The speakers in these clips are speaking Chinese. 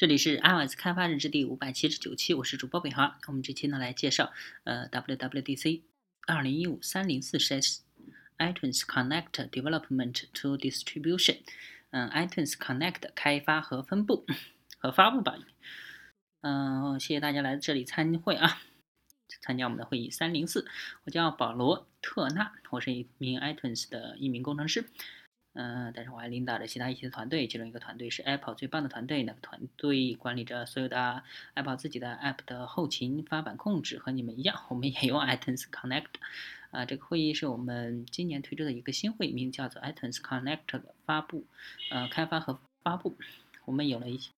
这里是 iOS 开发日志第五百七十九期，我是主播北航。我们这期呢来介绍呃 WWDC 二零一五三零四 s iTunes Connect Development to Distribution，嗯，iTunes Connect 开发和分布和发布吧。嗯，谢谢大家来这里参会啊，参加我们的会议三零四。我叫保罗特纳，我是一名 iTunes 的一名工程师。嗯，但是我还领导着其他一些团队，其中一个团队是 Apple 最棒的团队，那个团队管理着所有的 Apple 自己的 App 的后勤发版控制，和你们一样，我们也用 iTunes Connect。啊，这个会议是我们今年推出的一个新会，名叫做 iTunes Connect 的发布，呃，开发和发布。我们有了一些。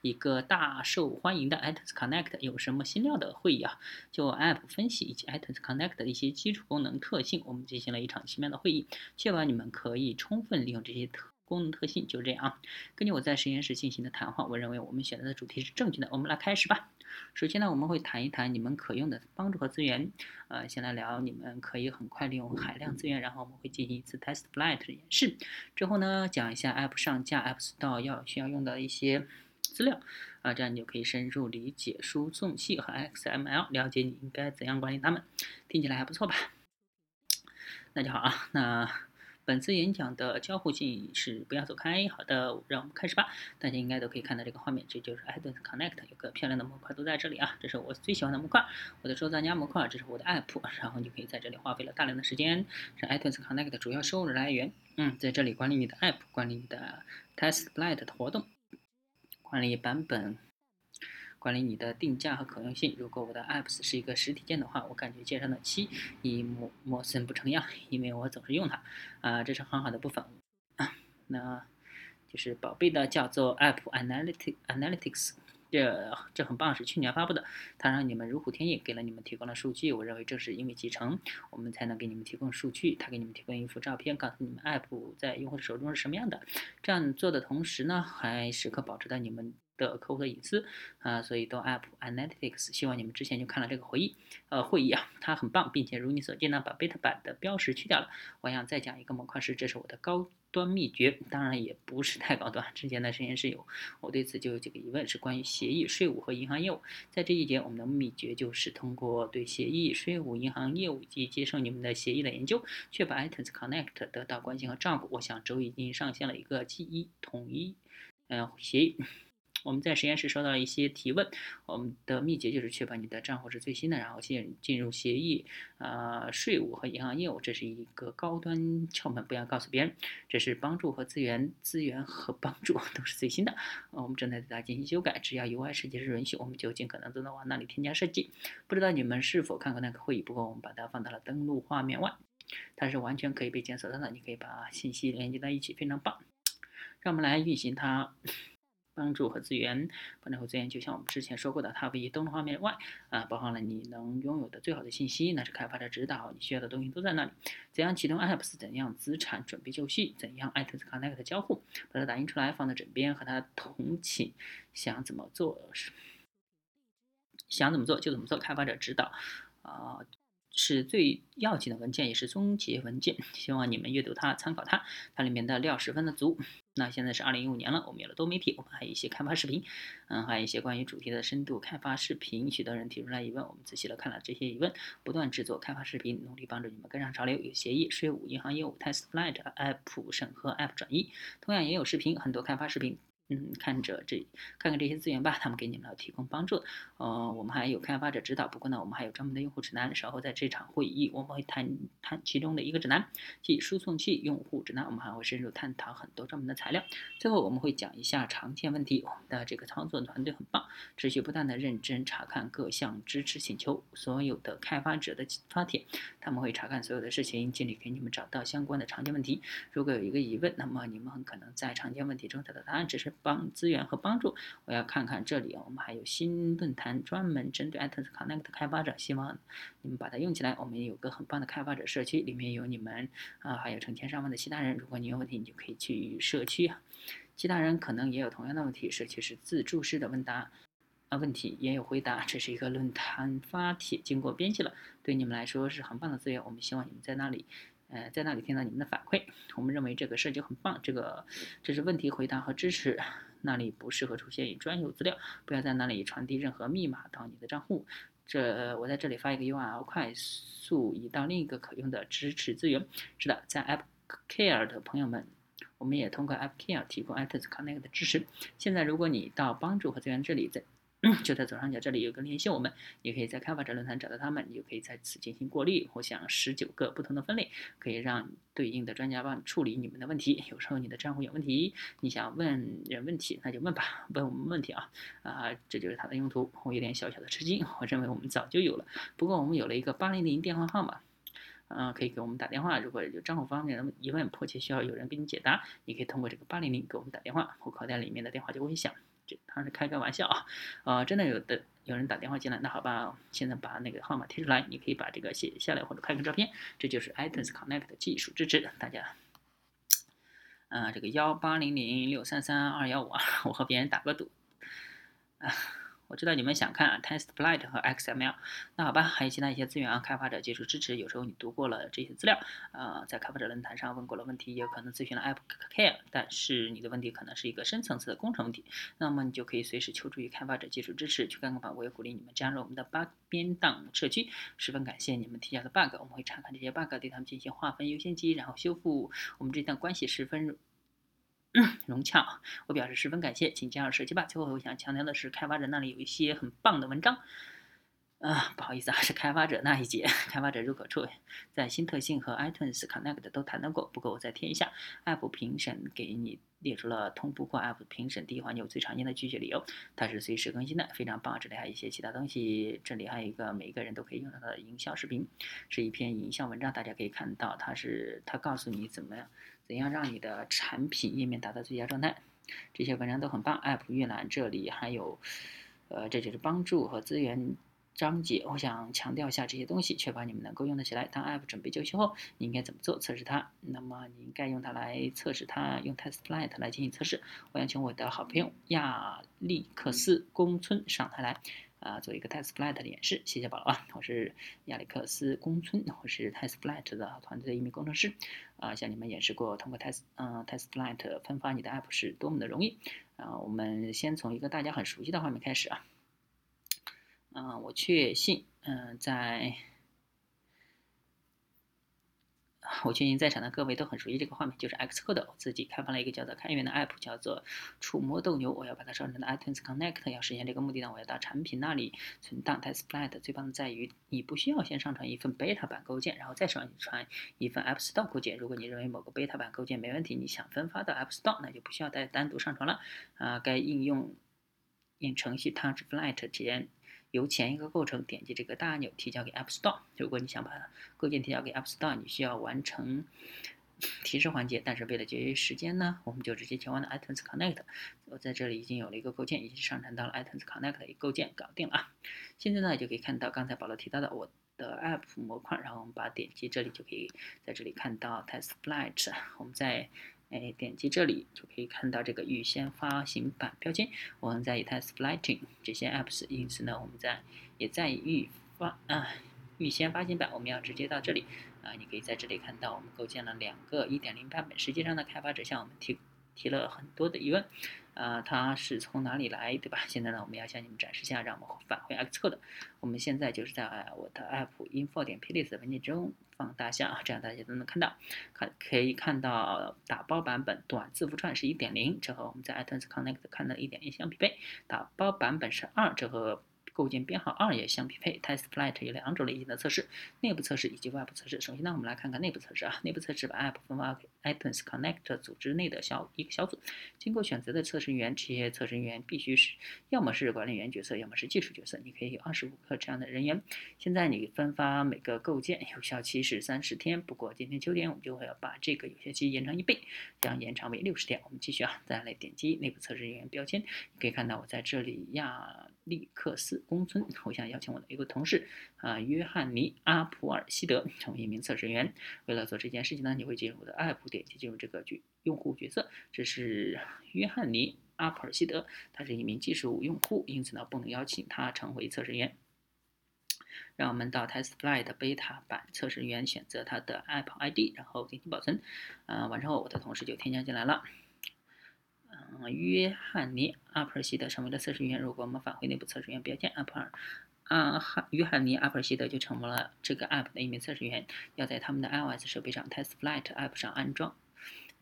一个大受欢迎的 iTunes Connect 有什么新料的会议啊？就 App 分析以及 iTunes Connect 的一些基础功能特性，我们进行了一场奇妙的会议，确保你们可以充分利用这些特功能特性。就这样啊，根据我在实验室进行的谈话，我认为我们选择的主题是正确的。我们来开始吧。首先呢，我们会谈一谈你们可用的帮助和资源。呃，先来聊你们可以很快利用海量资源，然后我们会进行一次 Test Flight 的演示。之后呢，讲一下 App 上架 App Store 要需要用的一些。资料啊，这样你就可以深入理解输送器和 XML，了解你应该怎样管理它们。听起来还不错吧？那就好啊。那本次演讲的交互性是不要走开。好的，让我们开始吧。大家应该都可以看到这个画面，这就是 iTunes Connect，有个漂亮的模块都在这里啊。这是我最喜欢的模块，我的收藏夹模块。这是我的 App，然后你可以在这里花费了大量的时间，是 iTunes Connect 的主要收入来源。嗯，在这里管理你的 App，管理你的 Test Flight 的活动。管理版本，管理你的定价和可用性。如果我的 apps 是一个实体店的话，我感觉街上的七一陌陌生不成样，因为我总是用它。啊，这是很好的部分。啊那就是宝贝的叫做 App analytic Analytics。这这很棒，是去年发布的，它让你们如虎添翼，给了你们提供了数据。我认为正是因为集成，我们才能给你们提供数据。它给你们提供一幅照片，告诉你们 App 在用户手中是什么样的。这样做的同时呢，还时刻保持在你们。的客户的隐私啊，所以都 App Analytics，希望你们之前就看了这个会议，呃，会议啊，它很棒，并且如你所见呢，把 Beta 版的标识去掉了。我想再讲一个模块是，这是我的高端秘诀，当然也不是太高端。之前的实验室有，我对此就有几个疑问，是关于协议、税务和银行业务。在这一节，我们的秘诀就是通过对协议、税务、银行业务以及接受你们的协议的研究，确保 iTunes Connect 得到关心和照顾。我想周已经上线了一个记忆统一，嗯，协议。我们在实验室收到了一些提问，我们的秘诀就是确保你的账户是最新的，然后进进入协议、啊税务和银行业务，这是一个高端窍门，不要告诉别人。这是帮助和资源，资源和帮助 都是最新的。我们正在对它进行修改，只要 UI 设计师允许，我们就尽可能都能往那里添加设计。不知道你们是否看过那个会议？不过我们把它放到了登录画面外，它是完全可以被检索到的。你可以把信息连接在一起，非常棒。让我们来运行它。帮助和资源，帮助和资源就像我们之前说过的，它位于登录画面外啊，包含了你能拥有的最好的信息，那是开发者指导，你需要的东西都在那里。怎样启动 apps？怎样资产准备就绪？怎样 iTunes Connect 交互？把它打印出来放在枕边，和它同寝，想怎么做是想怎么做就怎么做，开发者指导啊。是最要紧的文件，也是终结文件。希望你们阅读它，参考它。它里面的料十分的足。那现在是二零一五年了，我们有了多媒体，我们还有一些开发视频，嗯，还有一些关于主题的深度开发视频。许多人提出来疑问，我们仔细的看了这些疑问，不断制作开发视频，努力帮助你们跟上潮流。有协议、税务、银行业务、Test Flight、App 审核、App 转移，同样也有视频，很多开发视频。嗯，看着这，看看这些资源吧，他们给你们提供帮助。呃，我们还有开发者指导，不过呢，我们还有专门的用户指南。稍后在这场会议，我们会谈谈其中的一个指南，即输送器用户指南。我们还会深入探讨很多专门的材料。最后，我们会讲一下常见问题。我们的这个操作团队很棒，持续不断的认真查看各项支持请求，所有的开发者的发帖，他们会查看所有的事情，尽力给你们找到相关的常见问题。如果有一个疑问，那么你们很可能在常见问题中找到答案，只是。帮资源和帮助，我要看看这里，我们还有新论坛专门针对 iTunes Connect 开发者，希望你们把它用起来。我们有个很棒的开发者社区，里面有你们啊，还有成千上万的其他人。如果你有问题，你就可以去社区啊。其他人可能也有同样的问题，社区是自助式的问答啊，问题也有回答。这是一个论坛发帖，经过编辑了，对你们来说是很棒的资源。我们希望你们在那里。呃，在那里听到你们的反馈。我们认为这个设计很棒，这个这是问题回答和支持，那里不适合出现专有资料，不要在那里传递任何密码到你的账户。这我在这里发一个 URL，快速移到另一个可用的支持资源。是的，在 AppCare 的朋友们，我们也通过 AppCare 提供 iTunes Connect 的支持。现在，如果你到帮助和资源这里，在就在左上角这里有个联系我们，你可以在开发者论坛找到他们，你就可以在此进行过滤。我想十九个不同的分类，可以让对应的专家帮你处理你们的问题。有时候你的账户有问题，你想问人问题，那就问吧，问我们问题啊啊，这就是它的用途。我有点小小的吃惊，我认为我们早就有了，不过我们有了一个八零零电话号码，嗯，可以给我们打电话。如果有账户方面的疑问，迫切需要有人给你解答，你可以通过这个八零零给我们打电话，我口袋里面的电话就会响。这当是开个玩笑啊，啊，真的有的有人打电话进来，那好吧，现在把那个号码贴出来，你可以把这个写下来或者拍个照片，这就是 iTunes Connect 的技术支持，大家，啊，这个幺八零零六三三二幺五啊，我和别人打个赌，啊。我知道你们想看啊 TestFlight 和 XML，那好吧，还有其他一些资源啊，开发者技术支持。有时候你读过了这些资料，呃，在开发者论坛上问过了问题，也有可能咨询了 AppCare，但是你的问题可能是一个深层次的工程问题，那么你就可以随时求助于开发者技术支持去看看吧。我也鼓励你们加入我们的 bug 编档社区，十分感谢你们提交的 bug，我们会查看这些 bug，对他们进行划分优先级，然后修复。我们这段关系十分。融洽，我表示十分感谢，请加入社区吧。最后我想强调的是，开发者那里有一些很棒的文章。啊，不好意思啊，是开发者那一节，开发者入口处，在新特性和 iTunes Connect 都谈到过。不过我再添一下，App 评审给你列出了同步过 App 评审第一环节最常见的拒绝理由，它是随时更新的，非常棒。这里还有一些其他东西，这里还有一个每个人都可以用到的营销视频，是一篇营销文章，大家可以看到，它是它告诉你怎么样。怎样让你的产品页面达到最佳状态？这些文章都很棒。App 预览这里还有，呃，这就是帮助和资源章节。我想强调一下这些东西，确保你们能够用得起来。当 App 准备就绪后，你应该怎么做？测试它。那么你应该用它来测试它，用 TestFlight 来进行测试。我想请我的好朋友亚历克斯宫村上台来。啊，做一个 TestFlight 的演示，谢谢保罗啊！我是亚历克斯宫村，我是 TestFlight 的团队的一名工程师。啊，向你们演示过通过 Test 嗯 TestFlight 分发你的 App 是多么的容易。啊，我们先从一个大家很熟悉的画面开始啊。嗯，我确信，嗯，在。我相信在场的各位都很熟悉这个画面，就是 Xcode 自己开发了一个叫做开源的 App，叫做触摸斗牛。我要把它上传到 iTunes Connect。要实现这个目的呢，我要到产品那里存档 TestFlight。最棒的在于，你不需要先上传一份 Beta 版构建，然后再上传一份 App Store 构建。如果你认为某个 Beta 版构建没问题，你想分发到 App Store，那就不需要再单独上传了。啊，该应用应程序 TouchFlight 体验。由前一个构成点击这个大按钮提交给 App Store。如果你想把构建提交给 App Store，你需要完成提示环节。但是为了节约时间呢，我们就直接前往了 iTunes Connect。我在这里已经有了一个构建，已经上传到了 iTunes Connect 一个构建搞定了啊。现在呢就可以看到刚才保罗提到的我的 App 模块，然后我们把点击这里就可以在这里看到 TestFlight。我们在哎，点击这里就可以看到这个预先发行版标签。我们在以太 Splitting 这些 apps，因此呢，我们在也在预发啊预先发行版，我们要直接到这里啊。你可以在这里看到，我们构建了两个1.0版本。实际上呢，开发者向我们提提了很多的疑问，啊，它是从哪里来，对吧？现在呢，我们要向你们展示一下，让我们返回 Xcode。我们现在就是在我的 app info 点 plist 文件中。放大下，这样大家都能看到，看可以看到打包版本短字符串是一点零，这和我们在 iTunes Connect 看到一点一相匹配。打包版本是二，这和构建编号二也相匹配。TestFlight 有两种类型的测试，内部测试以及外部测试。首先呢，我们来看看内部测试啊。内部测试把 App 分发给 iTunes Connect 组织内的小一个小组，经过选择的测试人员，这些测试人员必须是要么是管理员角色，要么是技术角色。你可以有二十五个这样的人员。现在你分发每个构建有效期是三十天，不过今天秋天我们就会要把这个有效期延长一倍，将延长为六十天。我们继续啊，再来点击内部测试人员标签，可以看到我在这里呀利克斯。公村，我想邀请我的一个同事啊，约翰尼阿普尔希德成为一名测试员。为了做这件事情呢，你会进入我的 App，点击进入这个角用户角色。这是约翰尼阿普尔希德，他是一名技术用户，因此呢，不能邀请他成为测试员。让我们到 TestFlight Beta 版测试员选择他的 App ID，然后进行保存。呃，完成后，我的同事就添加进来了。嗯，约翰尼阿普尔希德成为了测试员。如果我们返回内部测试员标签 App，啊，哈约翰尼阿普尔希德就成为了这个 App 的一名测试员，要在他们的 iOS 设备上 TestFlight App 上安装。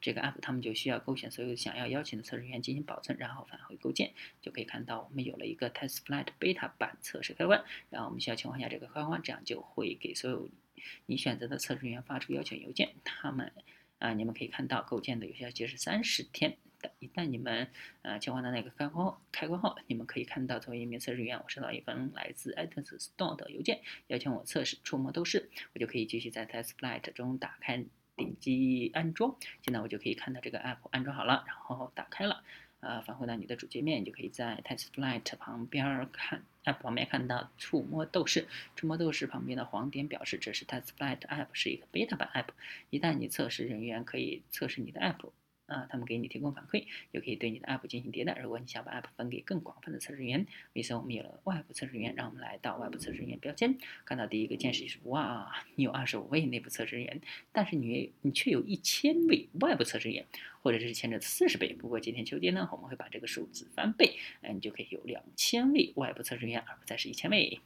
这个 app，他们就需要勾选所有想要邀请的测试员进行保存，然后返回构建，就可以看到我们有了一个 TestFlight Beta 版测试开关。然后我们需要情况下这个开关，这样就会给所有你选择的测试员发出邀请邮件。他们啊，你们可以看到构建的有效期是三十天。一旦你们呃切换到那个开关开关后，你们可以看到作为一名测试员，我收到一封来自 iTunes Store 的邮件，邀请我测试触摸都市，我就可以继续在 TestFlight 中打开。点击安装，现在我就可以看到这个 app 安装好了，然后打开了，呃，返回到你的主界面，你就可以在 TestFlight 旁边看 app 旁边看到触摸斗士，触摸斗士旁边的黄点表示这是 TestFlight app 是一个 beta 版 app，一旦你测试人员可以测试你的 app。啊，他们给你提供反馈，就可以对你的 App 进行迭代。如果你想把 App 分给更广泛的测试员，为此我们有了外部测试员。让我们来到外部测试员标签，看到第一个键是哇，你有二十五位内部测试员，但是你你却有一千位外部测试员。或者是前者的四十倍。不过今天秋天呢，我们会把这个数字翻倍，哎，你就可以有两千位外部测试人员，而不再是一千位。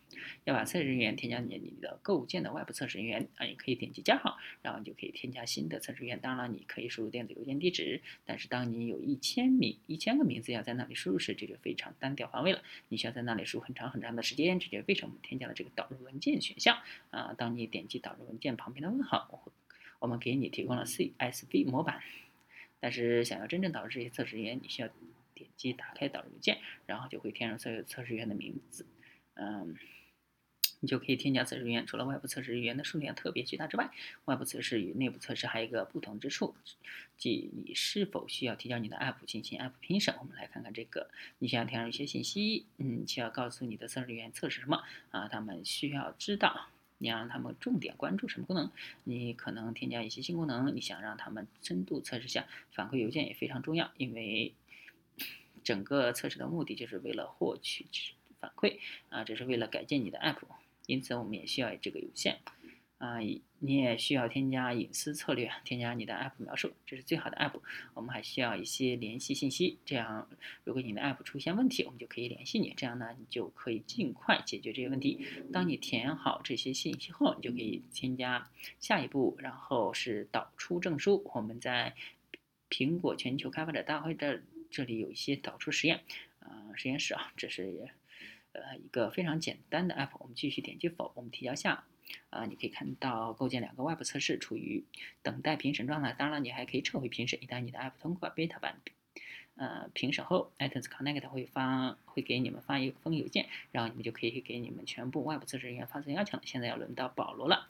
要把测试人员添加你你的构建的外部测试人员啊，你可以点击加号，然后你就可以添加新的测试员。当然了，你可以输入电子邮件地址，但是当你有一千名一千个名字要在那里输入时，这就非常单调乏味了。你需要在那里输很长很长的时间，这就为什么我们添加了这个导入文件选项啊。当你点击导入文件旁边的问号，我们给你提供了 CSV 模板。但是想要真正导入这些测试员，你需要点击打开导入键，然后就会填入所有测试员的名字，嗯，你就可以添加测试员。除了外部测试员的数量特别巨大之外，外部测试与内部测试还有一个不同之处，即你是否需要提交你的 App 进行 App 评审。我们来看看这个，你想要填入一些信息，嗯，需要告诉你的测试员测试什么啊？他们需要知道。你让他们重点关注什么功能？你可能添加一些新功能，你想让他们深度测试下，反馈邮件也非常重要，因为整个测试的目的就是为了获取反馈啊，这是为了改进你的 app，因此我们也需要这个邮件。啊，你也需要添加隐私策略，添加你的 app 描述，这是最好的 app。我们还需要一些联系信息，这样如果你的 app 出现问题，我们就可以联系你，这样呢，你就可以尽快解决这些问题。当你填好这些信息后，你就可以添加下一步，然后是导出证书。我们在苹果全球开发者大会这这里有一些导出实验，啊，实验室啊，这是呃一个非常简单的 app。我们继续点击否，我们提交下。啊，你可以看到构建两个外部测试处于等待评审状态。当然了，你还可以撤回评审。一旦你的 App 通过 Beta 版，呃，评审后，iTunes Connect 会发会给你们发一封邮件，然后你们就可以给你们全部外部测试人员发送邀请了。现在要轮到保罗了。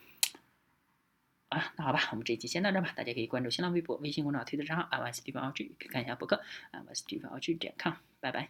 啊，那好吧，我们这一期先到这吧。大家可以关注新浪微博、微信公众号、推特账号 iOS 地方 OG，可以看一下博客 iOS 地方 OG 点 com。拜拜。